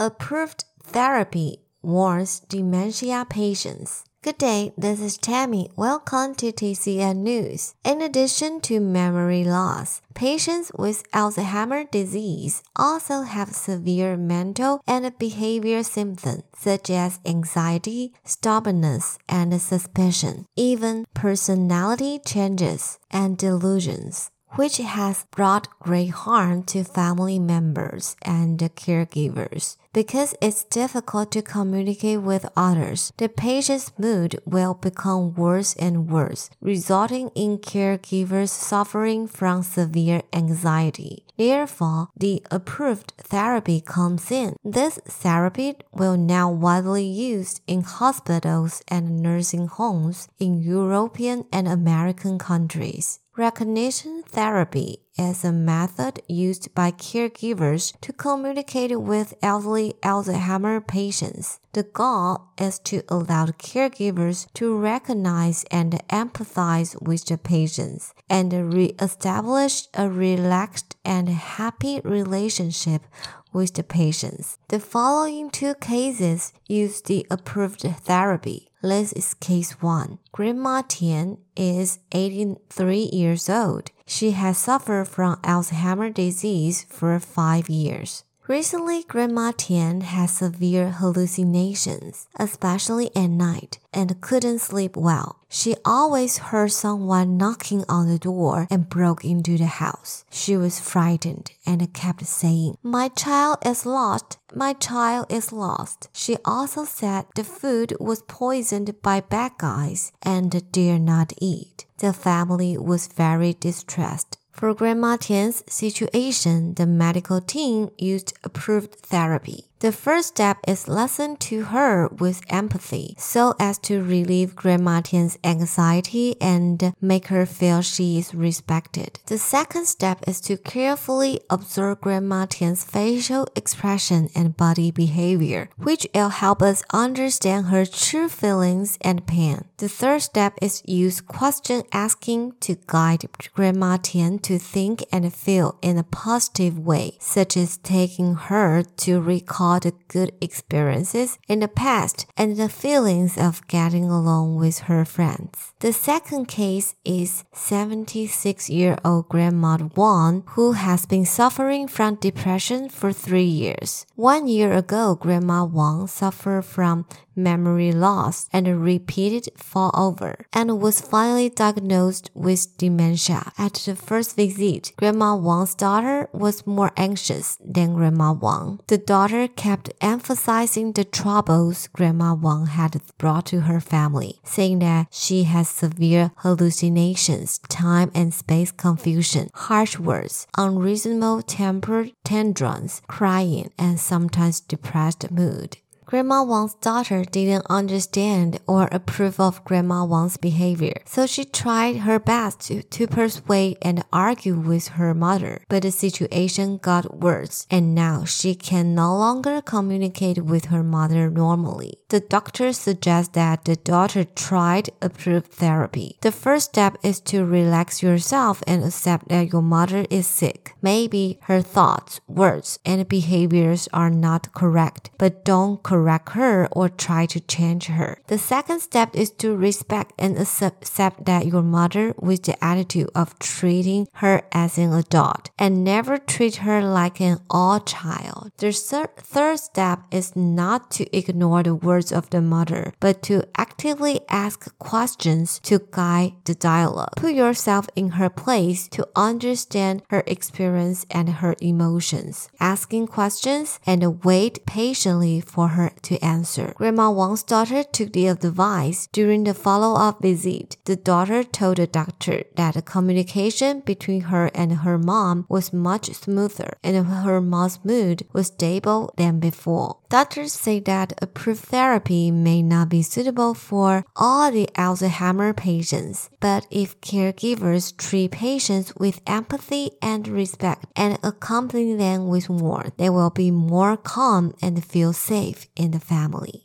approved therapy warns dementia patients. Good day, this is Tammy. Welcome to TCN News. In addition to memory loss, patients with Alzheimer's disease also have severe mental and behavior symptoms such as anxiety, stubbornness, and suspicion, even personality changes and delusions which has brought great harm to family members and caregivers. Because it's difficult to communicate with others, the patient's mood will become worse and worse, resulting in caregivers suffering from severe anxiety. Therefore, the approved therapy comes in. This therapy will now widely used in hospitals and nursing homes in European and American countries. Recognition therapy is a method used by caregivers to communicate with elderly Alzheimer patients. The goal is to allow caregivers to recognize and empathize with the patients and re-establish a relaxed and happy relationship with the patients. The following two cases use the approved therapy. This is case 1. Grandma Tian is 83 years old. She has suffered from Alzheimer's disease for 5 years. Recently, Grandma Tian has severe hallucinations, especially at night, and couldn't sleep well. She always heard someone knocking on the door and broke into the house. She was frightened and kept saying, My child is lost. My child is lost. She also said the food was poisoned by bad guys and dare not eat. The family was very distressed. For Grandma Tian's situation, the medical team used approved therapy. The first step is listen to her with empathy so as to relieve Grandma Tian's anxiety and make her feel she is respected. The second step is to carefully observe Grandma Tian's facial expression and body behavior, which will help us understand her true feelings and pain. The third step is use question asking to guide Grandma Tian to think and feel in a positive way, such as taking her to recall all the good experiences in the past and the feelings of getting along with her friends. The second case is 76 year old Grandma Wang, who has been suffering from depression for three years. One year ago, Grandma Wang suffered from memory loss and repeated fall over and was finally diagnosed with dementia. At the first visit, Grandma Wang's daughter was more anxious than Grandma Wang. The daughter kept emphasizing the troubles Grandma Wang had brought to her family, saying that she has severe hallucinations, time and space confusion, harsh words, unreasonable temper tantrums, crying, and sometimes depressed mood. Grandma Wang's daughter didn't understand or approve of Grandma Wang's behavior, so she tried her best to, to persuade and argue with her mother. But the situation got worse, and now she can no longer communicate with her mother normally. The doctor suggests that the daughter tried approved therapy. The first step is to relax yourself and accept that your mother is sick. Maybe her thoughts, words, and behaviors are not correct, but don't correct correct her or try to change her. The second step is to respect and accept that your mother with the attitude of treating her as an adult and never treat her like an old child. The third step is not to ignore the words of the mother, but to actively ask questions to guide the dialogue. Put yourself in her place to understand her experience and her emotions. Asking questions and wait patiently for to answer. Grandma Wang's daughter took the advice during the follow-up visit. The daughter told the doctor that the communication between her and her mom was much smoother and her mom's mood was stable than before. Doctors say that approved therapy may not be suitable for all the Alzheimer patients, but if caregivers treat patients with empathy and respect and accompany them with warmth, they will be more calm and feel safe in the family.